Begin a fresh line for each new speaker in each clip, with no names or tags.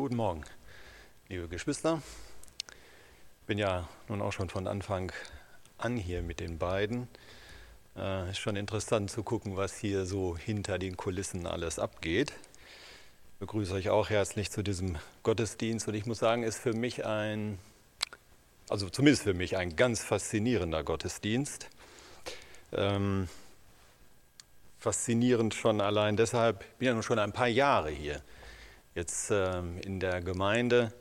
Guten Morgen, liebe Geschwister. Ich bin ja nun auch schon von Anfang an hier mit den beiden. Äh, ist schon interessant zu gucken, was hier so hinter den Kulissen alles abgeht. Ich begrüße euch auch herzlich zu diesem Gottesdienst und ich muss sagen, ist für mich ein, also zumindest für mich ein ganz faszinierender Gottesdienst. Ähm, faszinierend schon allein deshalb, ich bin ja nun schon ein paar Jahre hier jetzt ähm, in der Gemeinde,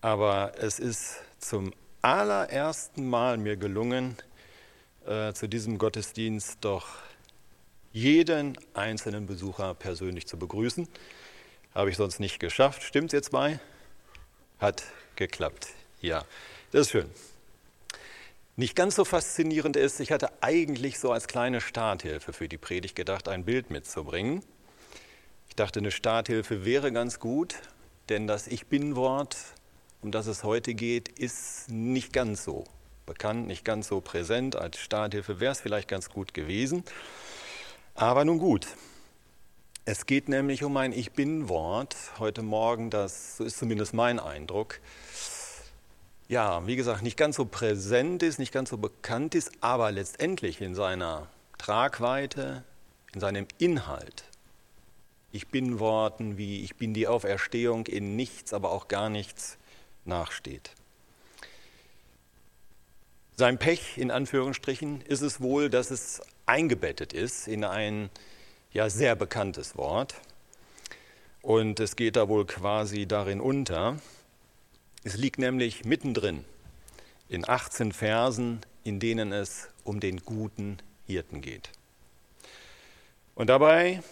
aber es ist zum allerersten Mal mir gelungen, äh, zu diesem Gottesdienst doch jeden einzelnen Besucher persönlich zu begrüßen. Habe ich sonst nicht geschafft. Stimmt jetzt mal? Hat geklappt. Ja, das ist schön. Nicht ganz so faszinierend ist, ich hatte eigentlich so als kleine Starthilfe für die Predigt gedacht, ein Bild mitzubringen. Ich dachte, eine Starthilfe wäre ganz gut, denn das Ich bin-Wort, um das es heute geht, ist nicht ganz so bekannt, nicht ganz so präsent. Als Starthilfe wäre es vielleicht ganz gut gewesen. Aber nun gut. Es geht nämlich um ein Ich bin-Wort heute Morgen, das, so ist zumindest mein Eindruck, ja, wie gesagt, nicht ganz so präsent ist, nicht ganz so bekannt ist, aber letztendlich in seiner Tragweite, in seinem Inhalt ich bin Worten wie ich bin die Auferstehung in nichts, aber auch gar nichts nachsteht. Sein Pech in Anführungsstrichen ist es wohl, dass es eingebettet ist in ein ja sehr bekanntes Wort und es geht da wohl quasi darin unter. Es liegt nämlich mittendrin in 18 Versen, in denen es um den guten Hirten geht. Und dabei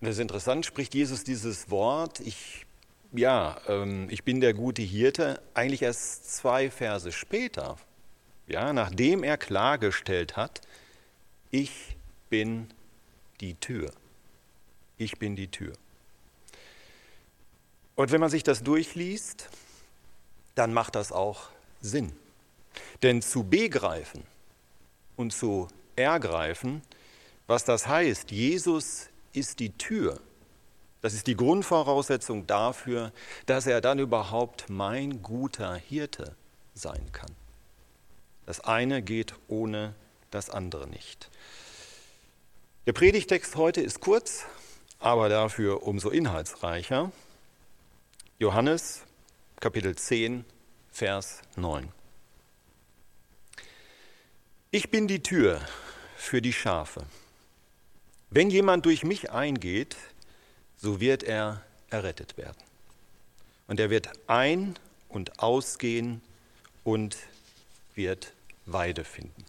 das ist interessant, spricht Jesus dieses Wort, ich, ja, ähm, ich bin der gute Hirte, eigentlich erst zwei Verse später, ja, nachdem er klargestellt hat, ich bin die Tür. Ich bin die Tür. Und wenn man sich das durchliest, dann macht das auch Sinn. Denn zu begreifen und zu ergreifen, was das heißt, Jesus ist die Tür. Das ist die Grundvoraussetzung dafür, dass er dann überhaupt mein guter Hirte sein kann. Das eine geht ohne das andere nicht. Der Predigtext heute ist kurz, aber dafür umso inhaltsreicher. Johannes Kapitel 10, Vers 9. Ich bin die Tür für die Schafe. Wenn jemand durch mich eingeht, so wird er errettet werden. Und er wird ein- und ausgehen und wird Weide finden.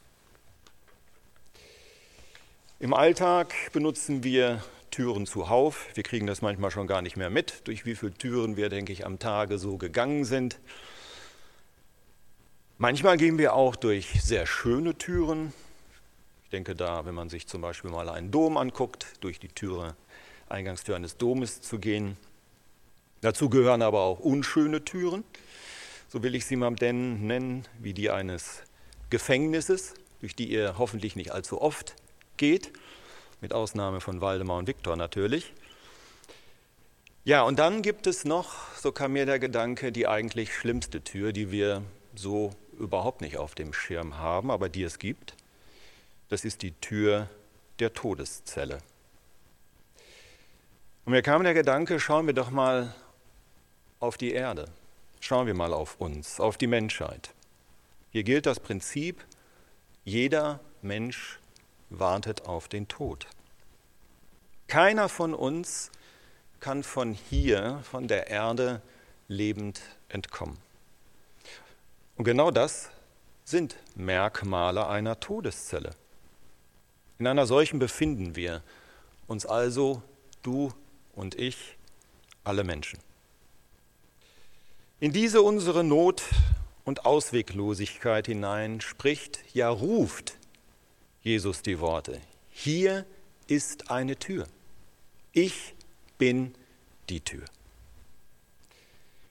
Im Alltag benutzen wir Türen zuhauf. Wir kriegen das manchmal schon gar nicht mehr mit, durch wie viele Türen wir, denke ich, am Tage so gegangen sind. Manchmal gehen wir auch durch sehr schöne Türen, ich denke da, wenn man sich zum Beispiel mal einen Dom anguckt, durch die Türe, Eingangstür eines Domes zu gehen. Dazu gehören aber auch unschöne Türen, so will ich sie mal nennen, wie die eines Gefängnisses, durch die ihr hoffentlich nicht allzu oft geht, mit Ausnahme von Waldemar und Viktor natürlich. Ja, und dann gibt es noch, so kam mir der Gedanke, die eigentlich schlimmste Tür, die wir so überhaupt nicht auf dem Schirm haben, aber die es gibt das ist die Tür der Todeszelle. Und mir kam der Gedanke, schauen wir doch mal auf die Erde, schauen wir mal auf uns, auf die Menschheit. Hier gilt das Prinzip, jeder Mensch wartet auf den Tod. Keiner von uns kann von hier, von der Erde, lebend entkommen. Und genau das sind Merkmale einer Todeszelle. In einer solchen befinden wir uns also, du und ich, alle Menschen. In diese unsere Not und Ausweglosigkeit hinein spricht, ja ruft Jesus die Worte. Hier ist eine Tür. Ich bin die Tür.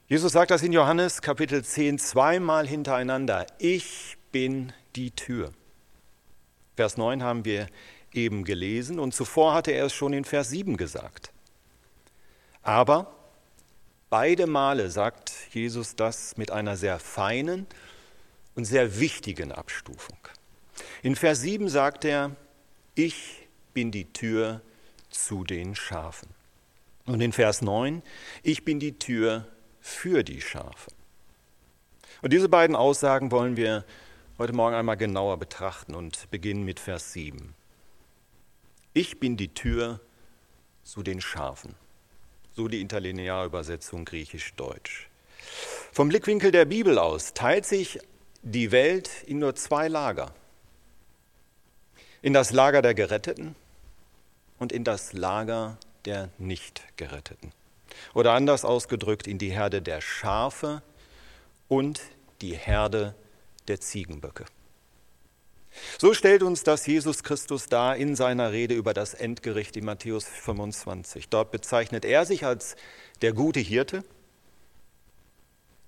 Jesus sagt das in Johannes Kapitel 10 zweimal hintereinander. Ich bin die Tür. Vers 9 haben wir eben gelesen und zuvor hatte er es schon in Vers 7 gesagt. Aber Beide Male sagt Jesus das mit einer sehr feinen und sehr wichtigen Abstufung. In Vers 7 sagt er, ich bin die Tür zu den Schafen. Und in Vers 9, ich bin die Tür für die Schafe. Und diese beiden Aussagen wollen wir heute Morgen einmal genauer betrachten und beginnen mit Vers 7. Ich bin die Tür zu den Schafen. So die Interlinearübersetzung griechisch-deutsch. Vom Blickwinkel der Bibel aus teilt sich die Welt in nur zwei Lager. In das Lager der Geretteten und in das Lager der Nicht-Geretteten. Oder anders ausgedrückt, in die Herde der Schafe und die Herde der Ziegenböcke. So stellt uns das Jesus Christus dar in seiner Rede über das Endgericht in Matthäus 25. Dort bezeichnet er sich als der gute Hirte,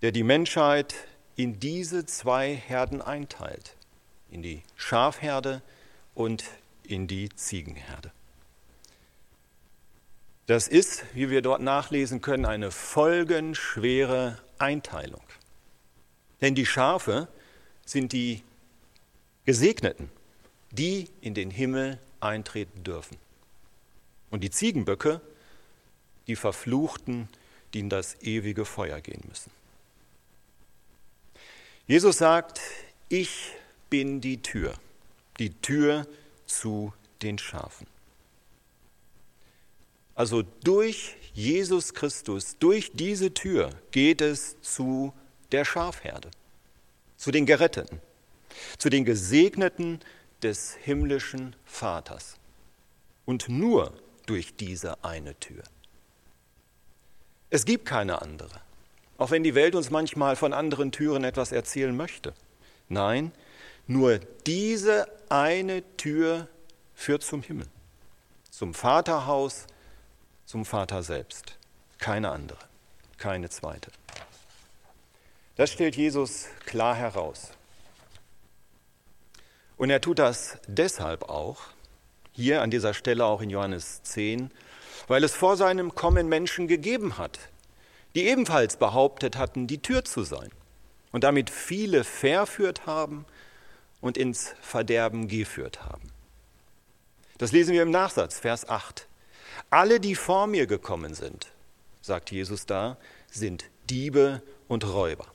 der die Menschheit in diese zwei Herden einteilt, in die Schafherde und in die Ziegenherde. Das ist, wie wir dort nachlesen können, eine folgenschwere Einteilung. Denn die Schafe sind die Gesegneten, die in den Himmel eintreten dürfen. Und die Ziegenböcke, die Verfluchten, die in das ewige Feuer gehen müssen. Jesus sagt, ich bin die Tür, die Tür zu den Schafen. Also durch Jesus Christus, durch diese Tür geht es zu der Schafherde, zu den Geretteten, zu den Gesegneten des himmlischen Vaters. Und nur durch diese eine Tür. Es gibt keine andere, auch wenn die Welt uns manchmal von anderen Türen etwas erzählen möchte. Nein, nur diese eine Tür führt zum Himmel, zum Vaterhaus, zum Vater selbst. Keine andere, keine zweite. Das stellt Jesus klar heraus. Und er tut das deshalb auch, hier an dieser Stelle auch in Johannes 10, weil es vor seinem Kommen Menschen gegeben hat, die ebenfalls behauptet hatten, die Tür zu sein und damit viele verführt haben und ins Verderben geführt haben. Das lesen wir im Nachsatz, Vers 8. Alle, die vor mir gekommen sind, sagt Jesus da, sind Diebe und Räuber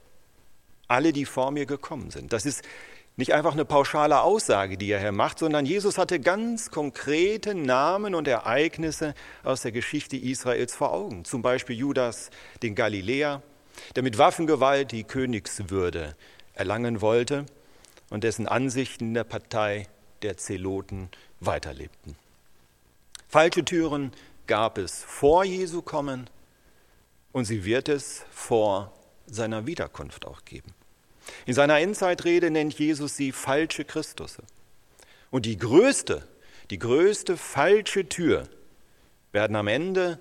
alle, die vor mir gekommen sind. Das ist nicht einfach eine pauschale Aussage, die er hier macht, sondern Jesus hatte ganz konkrete Namen und Ereignisse aus der Geschichte Israels vor Augen. Zum Beispiel Judas, den Galiläer, der mit Waffengewalt die Königswürde erlangen wollte und dessen Ansichten in der Partei der Zeloten weiterlebten. Falsche Türen gab es vor Jesu kommen und sie wird es vor seiner Wiederkunft auch geben. In seiner Endzeitrede nennt Jesus sie falsche Christusse. Und die größte, die größte falsche Tür werden am Ende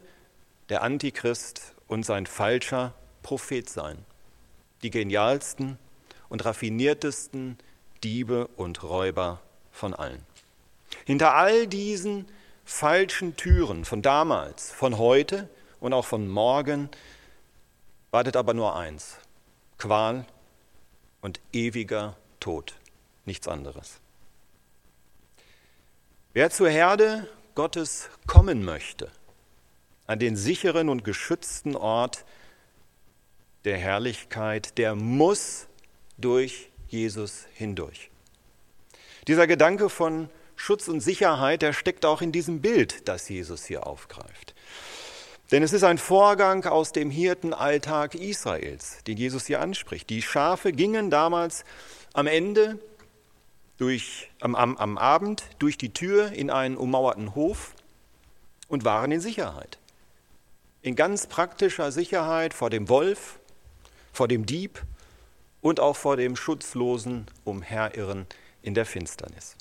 der Antichrist und sein falscher Prophet sein. Die genialsten und raffiniertesten Diebe und Räuber von allen. Hinter all diesen falschen Türen von damals, von heute und auch von morgen wartet aber nur eins, Qual und ewiger Tod, nichts anderes. Wer zur Herde Gottes kommen möchte, an den sicheren und geschützten Ort der Herrlichkeit, der muss durch Jesus hindurch. Dieser Gedanke von Schutz und Sicherheit, der steckt auch in diesem Bild, das Jesus hier aufgreift. Denn es ist ein Vorgang aus dem Hirtenalltag Israels, den Jesus hier anspricht. Die Schafe gingen damals am Ende durch, am, am, am Abend durch die Tür in einen ummauerten Hof und waren in Sicherheit. In ganz praktischer Sicherheit vor dem Wolf, vor dem Dieb und auch vor dem schutzlosen Umherirren in der Finsternis.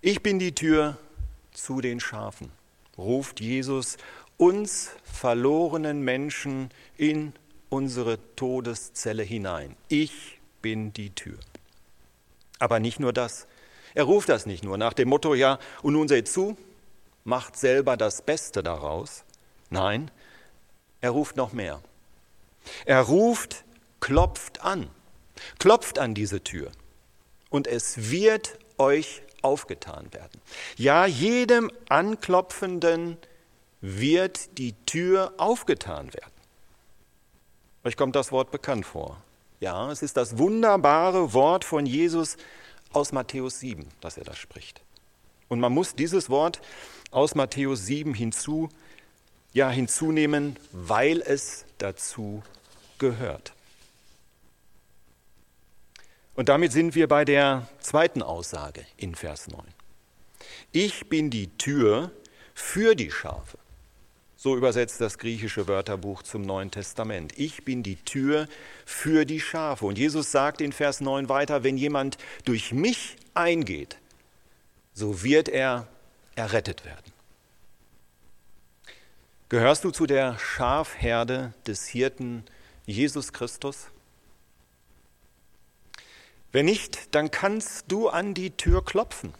Ich bin die Tür zu den Schafen ruft Jesus uns verlorenen Menschen in unsere Todeszelle hinein. Ich bin die Tür. Aber nicht nur das. Er ruft das nicht nur nach dem Motto, ja, und nun seht zu, macht selber das Beste daraus. Nein, er ruft noch mehr. Er ruft, klopft an, klopft an diese Tür und es wird euch aufgetan werden. Ja, jedem Anklopfenden wird die Tür aufgetan werden. Euch kommt das Wort bekannt vor. Ja, es ist das wunderbare Wort von Jesus aus Matthäus 7, dass er das spricht. Und man muss dieses Wort aus Matthäus 7 hinzu, ja, hinzunehmen, weil es dazu gehört. Und damit sind wir bei der zweiten Aussage in Vers 9. Ich bin die Tür für die Schafe. So übersetzt das griechische Wörterbuch zum Neuen Testament. Ich bin die Tür für die Schafe. Und Jesus sagt in Vers 9 weiter, wenn jemand durch mich eingeht, so wird er errettet werden. Gehörst du zu der Schafherde des Hirten Jesus Christus? Wenn nicht, dann kannst du an die Tür klopfen.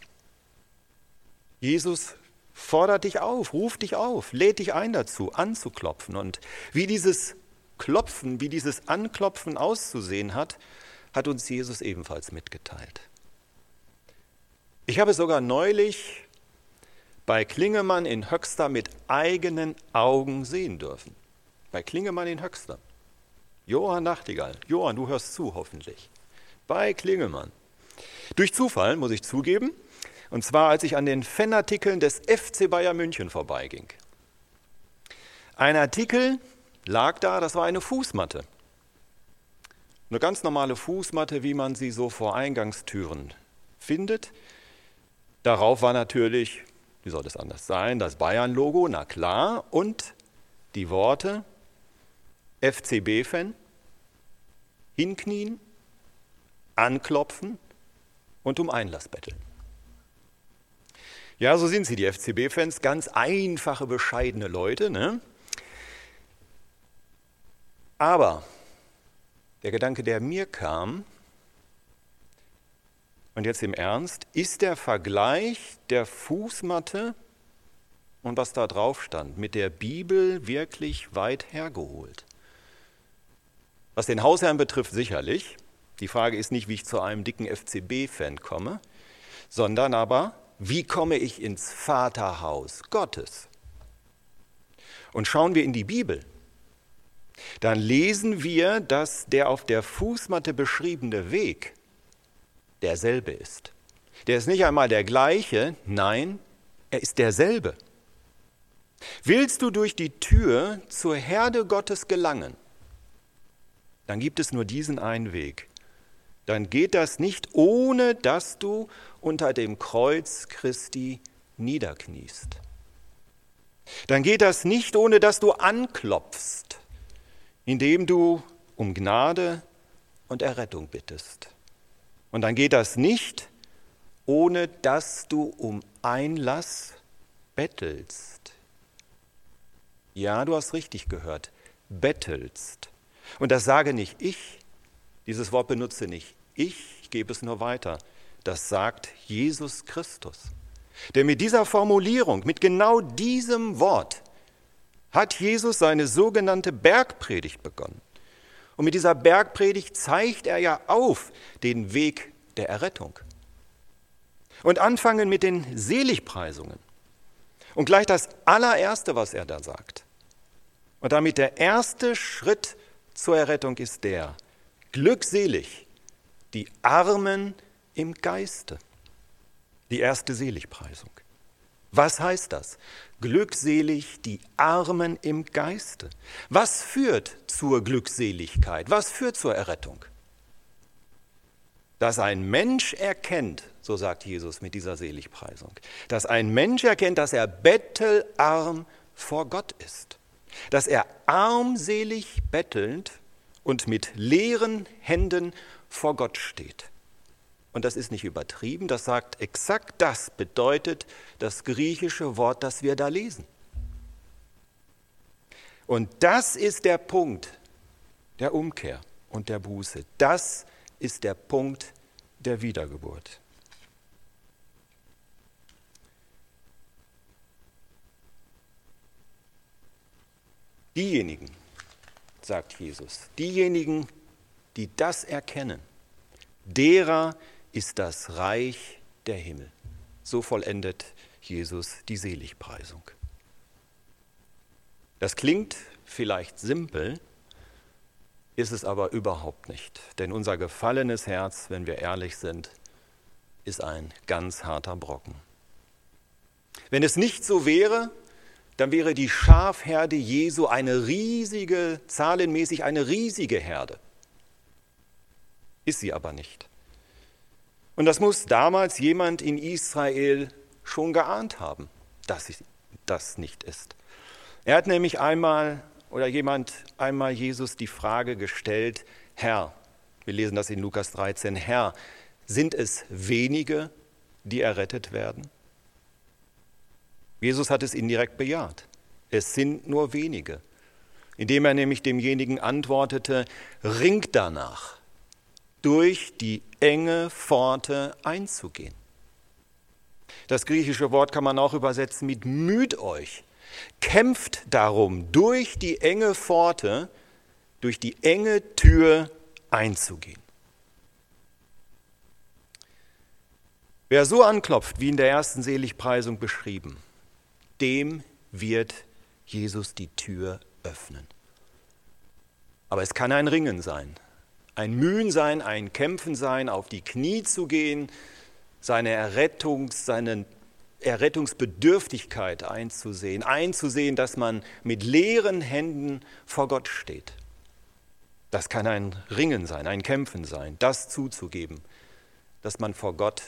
Jesus fordert dich auf, ruft dich auf, lädt dich ein dazu, anzuklopfen. Und wie dieses Klopfen, wie dieses Anklopfen auszusehen hat, hat uns Jesus ebenfalls mitgeteilt. Ich habe sogar neulich bei Klingemann in Höxter mit eigenen Augen sehen dürfen. Bei Klingemann in Höxter. Johann Nachtigall. Johann, du hörst zu, hoffentlich bei Klingelmann. Durch Zufall, muss ich zugeben, und zwar als ich an den Fanartikeln des FC Bayern München vorbeiging. Ein Artikel lag da, das war eine Fußmatte. Eine ganz normale Fußmatte, wie man sie so vor Eingangstüren findet. Darauf war natürlich, wie soll das anders sein, das Bayern-Logo, na klar, und die Worte FCB-Fan, hinknien, anklopfen und um Einlass betteln. Ja, so sind sie, die FCB-Fans, ganz einfache, bescheidene Leute. Ne? Aber der Gedanke, der mir kam, und jetzt im Ernst, ist der Vergleich der Fußmatte und was da drauf stand mit der Bibel wirklich weit hergeholt? Was den Hausherrn betrifft, sicherlich. Die Frage ist nicht, wie ich zu einem dicken FCB-Fan komme, sondern aber, wie komme ich ins Vaterhaus Gottes? Und schauen wir in die Bibel, dann lesen wir, dass der auf der Fußmatte beschriebene Weg derselbe ist. Der ist nicht einmal der gleiche, nein, er ist derselbe. Willst du durch die Tür zur Herde Gottes gelangen, dann gibt es nur diesen einen Weg dann geht das nicht, ohne dass du unter dem Kreuz Christi niederkniest. Dann geht das nicht, ohne dass du anklopfst, indem du um Gnade und Errettung bittest. Und dann geht das nicht, ohne dass du um Einlass bettelst. Ja, du hast richtig gehört, bettelst. Und das sage nicht ich, dieses Wort benutze nicht ich, ich gebe es nur weiter. Das sagt Jesus Christus. Denn mit dieser Formulierung, mit genau diesem Wort, hat Jesus seine sogenannte Bergpredigt begonnen. Und mit dieser Bergpredigt zeigt er ja auf den Weg der Errettung. Und anfangen mit den Seligpreisungen. Und gleich das allererste, was er da sagt. Und damit der erste Schritt zur Errettung ist der, Glückselig die Armen im Geiste. Die erste Seligpreisung. Was heißt das? Glückselig die Armen im Geiste. Was führt zur Glückseligkeit? Was führt zur Errettung? Dass ein Mensch erkennt, so sagt Jesus mit dieser Seligpreisung, dass ein Mensch erkennt, dass er bettelarm vor Gott ist, dass er armselig bettelnd und mit leeren Händen vor Gott steht. Und das ist nicht übertrieben, das sagt exakt das, bedeutet das griechische Wort, das wir da lesen. Und das ist der Punkt der Umkehr und der Buße. Das ist der Punkt der Wiedergeburt. Diejenigen, sagt Jesus, diejenigen, die das erkennen, derer ist das Reich der Himmel. So vollendet Jesus die Seligpreisung. Das klingt vielleicht simpel, ist es aber überhaupt nicht. Denn unser gefallenes Herz, wenn wir ehrlich sind, ist ein ganz harter Brocken. Wenn es nicht so wäre, dann wäre die Schafherde Jesu eine riesige, zahlenmäßig eine riesige Herde. Ist sie aber nicht. Und das muss damals jemand in Israel schon geahnt haben, dass das nicht ist. Er hat nämlich einmal oder jemand einmal Jesus die Frage gestellt, Herr, wir lesen das in Lukas 13, Herr, sind es wenige, die errettet werden? Jesus hat es indirekt bejaht. Es sind nur wenige, indem er nämlich demjenigen antwortete, ringt danach, durch die enge Pforte einzugehen. Das griechische Wort kann man auch übersetzen mit müht euch, kämpft darum, durch die enge Pforte, durch die enge Tür einzugehen. Wer so anklopft, wie in der ersten Seligpreisung beschrieben, dem wird Jesus die Tür öffnen. Aber es kann ein Ringen sein, ein Mühen sein, ein Kämpfen sein, auf die Knie zu gehen, seine Errettungs, seine Errettungsbedürftigkeit einzusehen, einzusehen, dass man mit leeren Händen vor Gott steht. Das kann ein Ringen sein, ein Kämpfen sein, das zuzugeben, dass man vor Gott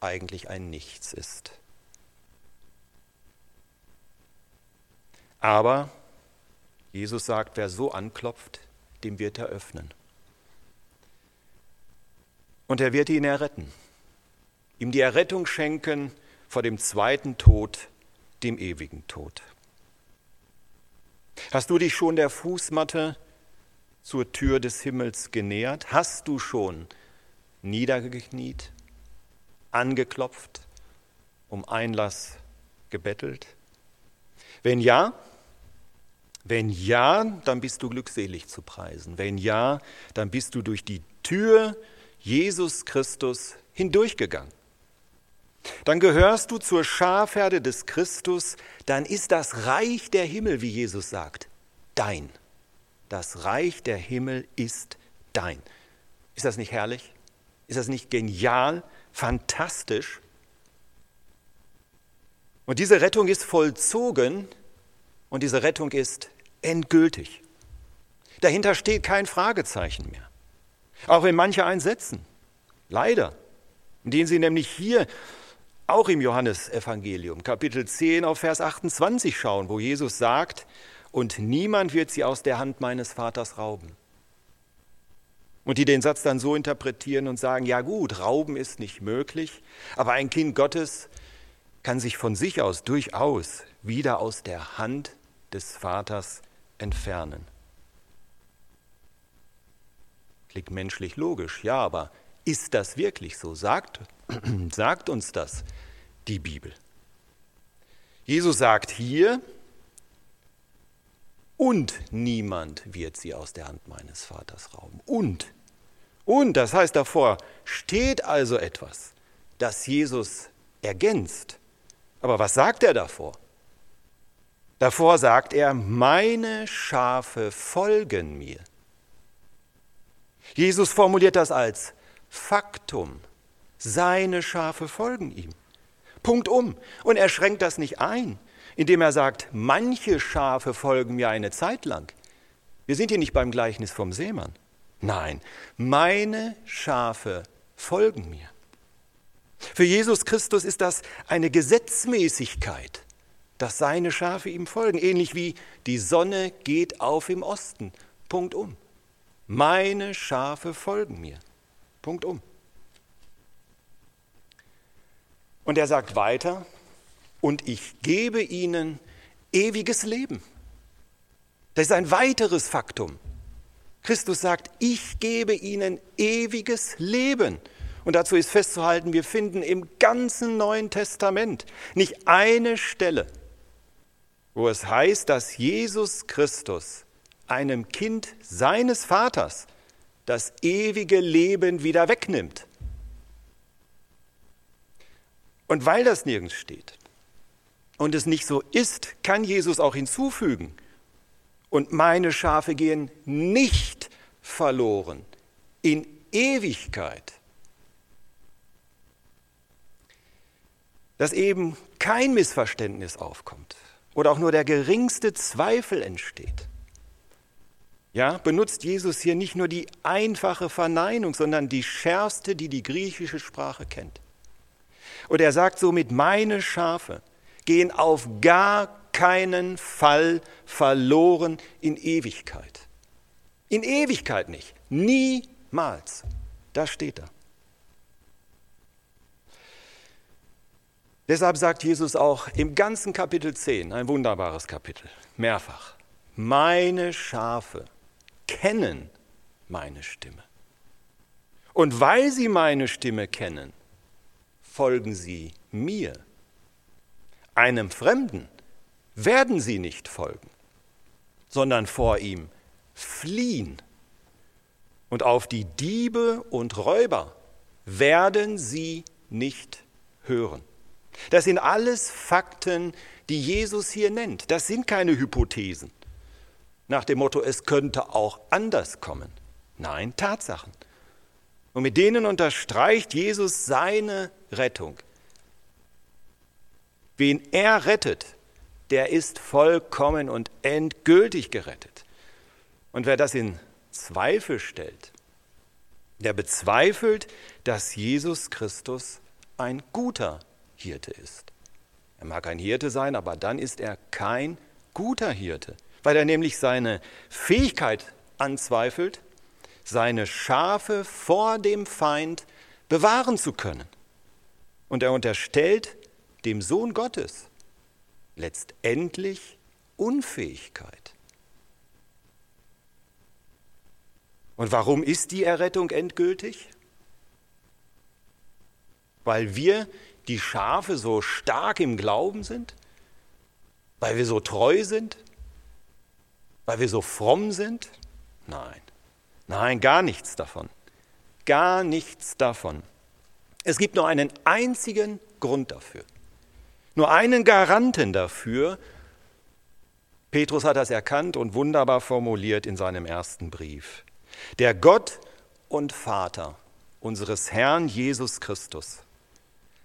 eigentlich ein Nichts ist. Aber Jesus sagt, wer so anklopft, dem wird er öffnen. Und er wird ihn erretten, ihm die Errettung schenken vor dem zweiten Tod, dem ewigen Tod. Hast du dich schon der Fußmatte zur Tür des Himmels genähert? Hast du schon niedergekniet, angeklopft, um Einlass gebettelt? Wenn ja, wenn ja, dann bist du glückselig zu preisen. Wenn ja, dann bist du durch die Tür Jesus Christus hindurchgegangen. Dann gehörst du zur Schafherde des Christus, dann ist das Reich der Himmel, wie Jesus sagt, dein. Das Reich der Himmel ist dein. Ist das nicht herrlich? Ist das nicht genial, fantastisch? Und diese Rettung ist vollzogen und diese Rettung ist endgültig. Dahinter steht kein Fragezeichen mehr. Auch wenn manche einsetzen. Leider. Indem sie nämlich hier auch im Johannesevangelium, Kapitel 10 auf Vers 28 schauen, wo Jesus sagt, und niemand wird sie aus der Hand meines Vaters rauben. Und die den Satz dann so interpretieren und sagen, ja gut, rauben ist nicht möglich, aber ein Kind Gottes kann sich von sich aus durchaus wieder aus der Hand des Vaters entfernen. Klingt menschlich logisch, ja, aber ist das wirklich so? Sagt, sagt uns das die Bibel. Jesus sagt hier, und niemand wird sie aus der Hand meines Vaters rauben. Und. Und, das heißt davor, steht also etwas, das Jesus ergänzt. Aber was sagt er davor? Davor sagt er, meine Schafe folgen mir. Jesus formuliert das als Faktum. Seine Schafe folgen ihm. Punkt um. Und er schränkt das nicht ein, indem er sagt, manche Schafe folgen mir eine Zeit lang. Wir sind hier nicht beim Gleichnis vom Seemann. Nein, meine Schafe folgen mir. Für Jesus Christus ist das eine Gesetzmäßigkeit dass seine Schafe ihm folgen, ähnlich wie die Sonne geht auf im Osten. Punkt um. Meine Schafe folgen mir. Punkt um. Und er sagt weiter, und ich gebe ihnen ewiges Leben. Das ist ein weiteres Faktum. Christus sagt, ich gebe ihnen ewiges Leben. Und dazu ist festzuhalten, wir finden im ganzen Neuen Testament nicht eine Stelle, wo es heißt, dass Jesus Christus einem Kind seines Vaters das ewige Leben wieder wegnimmt. Und weil das nirgends steht und es nicht so ist, kann Jesus auch hinzufügen, und meine Schafe gehen nicht verloren in Ewigkeit. Dass eben kein Missverständnis aufkommt oder auch nur der geringste Zweifel entsteht. Ja, benutzt Jesus hier nicht nur die einfache Verneinung, sondern die schärfste, die die griechische Sprache kennt. Und er sagt somit, meine Schafe gehen auf gar keinen Fall verloren in Ewigkeit. In Ewigkeit nicht. Niemals. Das steht da. Deshalb sagt Jesus auch im ganzen Kapitel 10, ein wunderbares Kapitel, mehrfach, meine Schafe kennen meine Stimme. Und weil sie meine Stimme kennen, folgen sie mir. Einem Fremden werden sie nicht folgen, sondern vor ihm fliehen. Und auf die Diebe und Räuber werden sie nicht hören. Das sind alles Fakten, die Jesus hier nennt. Das sind keine Hypothesen nach dem Motto, es könnte auch anders kommen. Nein, Tatsachen. Und mit denen unterstreicht Jesus seine Rettung. Wen er rettet, der ist vollkommen und endgültig gerettet. Und wer das in Zweifel stellt, der bezweifelt, dass Jesus Christus ein guter Hirte ist. Er mag ein Hirte sein, aber dann ist er kein guter Hirte weil er nämlich seine Fähigkeit anzweifelt, seine Schafe vor dem Feind bewahren zu können. Und er unterstellt dem Sohn Gottes letztendlich Unfähigkeit. Und warum ist die Errettung endgültig? Weil wir die Schafe so stark im Glauben sind? Weil wir so treu sind? Weil wir so fromm sind? Nein, nein, gar nichts davon. Gar nichts davon. Es gibt nur einen einzigen Grund dafür. Nur einen Garanten dafür. Petrus hat das erkannt und wunderbar formuliert in seinem ersten Brief. Der Gott und Vater unseres Herrn Jesus Christus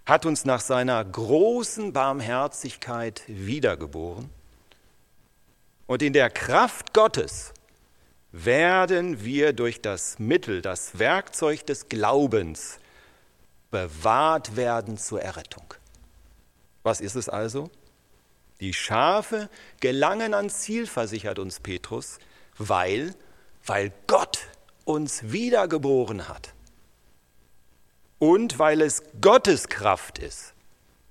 hat uns nach seiner großen Barmherzigkeit wiedergeboren und in der Kraft Gottes werden wir durch das Mittel, das Werkzeug des Glaubens bewahrt werden zur Errettung. Was ist es also? Die Schafe gelangen ans Ziel, versichert uns Petrus, weil, weil Gott uns wiedergeboren hat. Und weil es Gottes Kraft ist,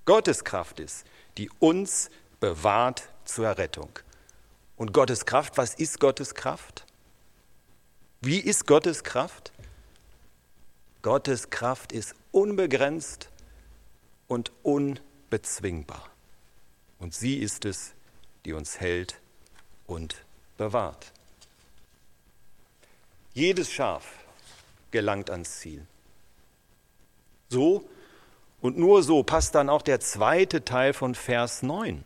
Gottes Kraft ist, die uns bewahrt zur Errettung. Und Gottes Kraft, was ist Gottes Kraft? Wie ist Gottes Kraft? Gottes Kraft ist unbegrenzt und unbezwingbar. Und sie ist es, die uns hält und bewahrt. Jedes Schaf gelangt ans Ziel. So und nur so passt dann auch der zweite Teil von Vers 9.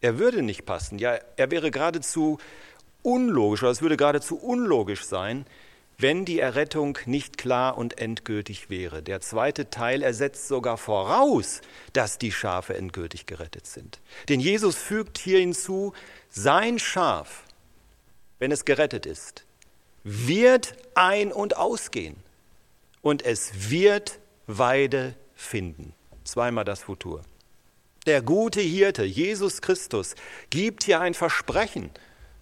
Er würde nicht passen. Ja, er wäre geradezu unlogisch, oder es würde geradezu unlogisch sein, wenn die Errettung nicht klar und endgültig wäre. Der zweite Teil ersetzt sogar voraus, dass die Schafe endgültig gerettet sind. Denn Jesus fügt hier hinzu, sein Schaf, wenn es gerettet ist, wird ein- und ausgehen und es wird Weide finden. Zweimal das Futur. Der gute Hirte, Jesus Christus, gibt hier ein Versprechen,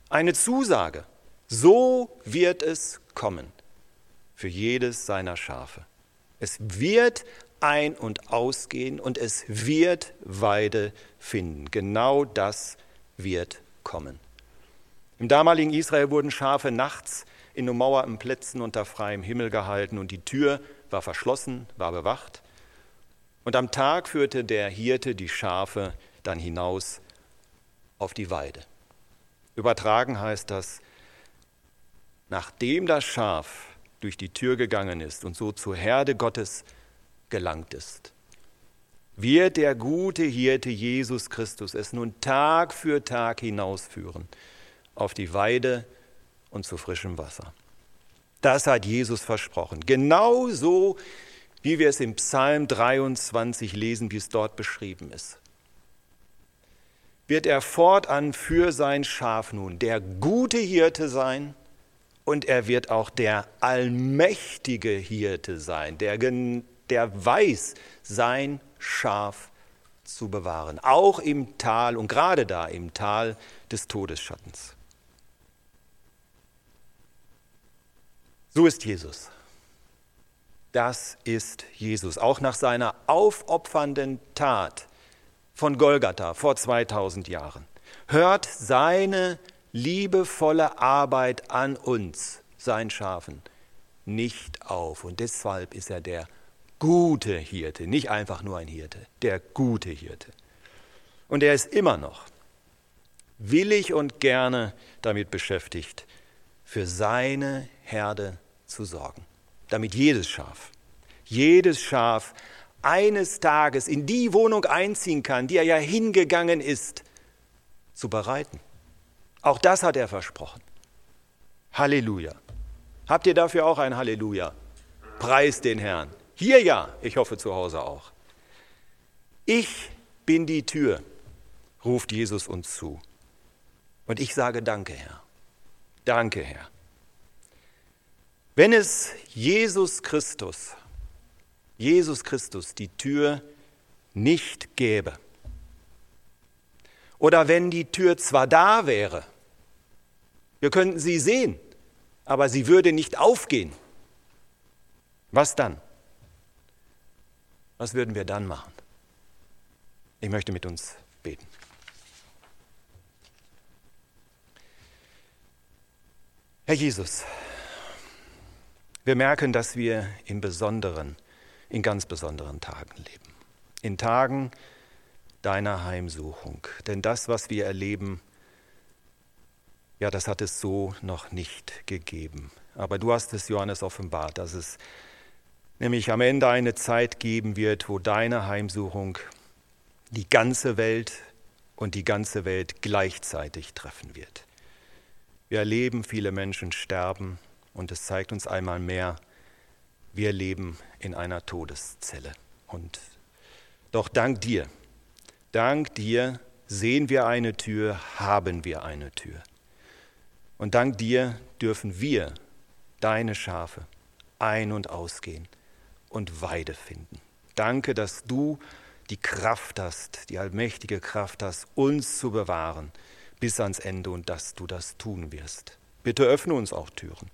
eine Zusage. So wird es kommen für jedes seiner Schafe. Es wird ein- und ausgehen und es wird Weide finden. Genau das wird kommen. Im damaligen Israel wurden Schafe nachts in ummauerten Plätzen unter freiem Himmel gehalten und die Tür war verschlossen, war bewacht. Und am Tag führte der Hirte die Schafe dann hinaus auf die Weide. Übertragen heißt das, nachdem das Schaf durch die Tür gegangen ist und so zur Herde Gottes gelangt ist, wird der gute Hirte Jesus Christus es nun Tag für Tag hinausführen auf die Weide und zu frischem Wasser. Das hat Jesus versprochen. Genauso wie wir es im Psalm 23 lesen, wie es dort beschrieben ist. Wird er fortan für sein Schaf nun der gute Hirte sein und er wird auch der allmächtige Hirte sein, der, der weiß, sein Schaf zu bewahren, auch im Tal und gerade da im Tal des Todesschattens. So ist Jesus. Das ist Jesus. Auch nach seiner aufopfernden Tat von Golgatha vor 2000 Jahren hört seine liebevolle Arbeit an uns, seinen Schafen, nicht auf. Und deshalb ist er der gute Hirte, nicht einfach nur ein Hirte, der gute Hirte. Und er ist immer noch willig und gerne damit beschäftigt, für seine Herde zu sorgen, damit jedes Schaf, jedes Schaf eines Tages in die Wohnung einziehen kann, die er ja hingegangen ist, zu bereiten. Auch das hat er versprochen. Halleluja. Habt ihr dafür auch ein Halleluja? Preis den Herrn. Hier ja, ich hoffe zu Hause auch. Ich bin die Tür, ruft Jesus uns zu. Und ich sage danke, Herr. Danke, Herr. Wenn es Jesus Christus, Jesus Christus die Tür nicht gäbe, oder wenn die Tür zwar da wäre, wir könnten sie sehen, aber sie würde nicht aufgehen, was dann? Was würden wir dann machen? Ich möchte mit uns beten. Herr Jesus, wir merken, dass wir in besonderen, in ganz besonderen Tagen leben. In Tagen deiner Heimsuchung. Denn das, was wir erleben, ja, das hat es so noch nicht gegeben. Aber du hast es Johannes offenbart, dass es nämlich am Ende eine Zeit geben wird, wo deine Heimsuchung die ganze Welt und die ganze Welt gleichzeitig treffen wird. Wir erleben, viele Menschen sterben und es zeigt uns einmal mehr, wir leben in einer Todeszelle. Und doch dank dir, dank dir sehen wir eine Tür, haben wir eine Tür. Und dank dir dürfen wir, deine Schafe, ein- und ausgehen und Weide finden. Danke, dass du die Kraft hast, die allmächtige Kraft hast, uns zu bewahren bis ans Ende und dass du das tun wirst. Bitte öffne uns auch Türen.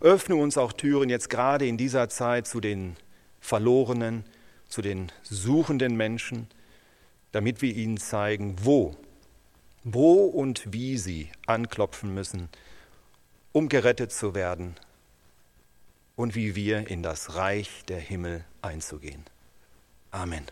Öffne uns auch Türen jetzt gerade in dieser Zeit zu den Verlorenen, zu den suchenden Menschen, damit wir ihnen zeigen, wo, wo und wie sie anklopfen müssen, um gerettet zu werden und wie wir in das Reich der Himmel einzugehen. Amen.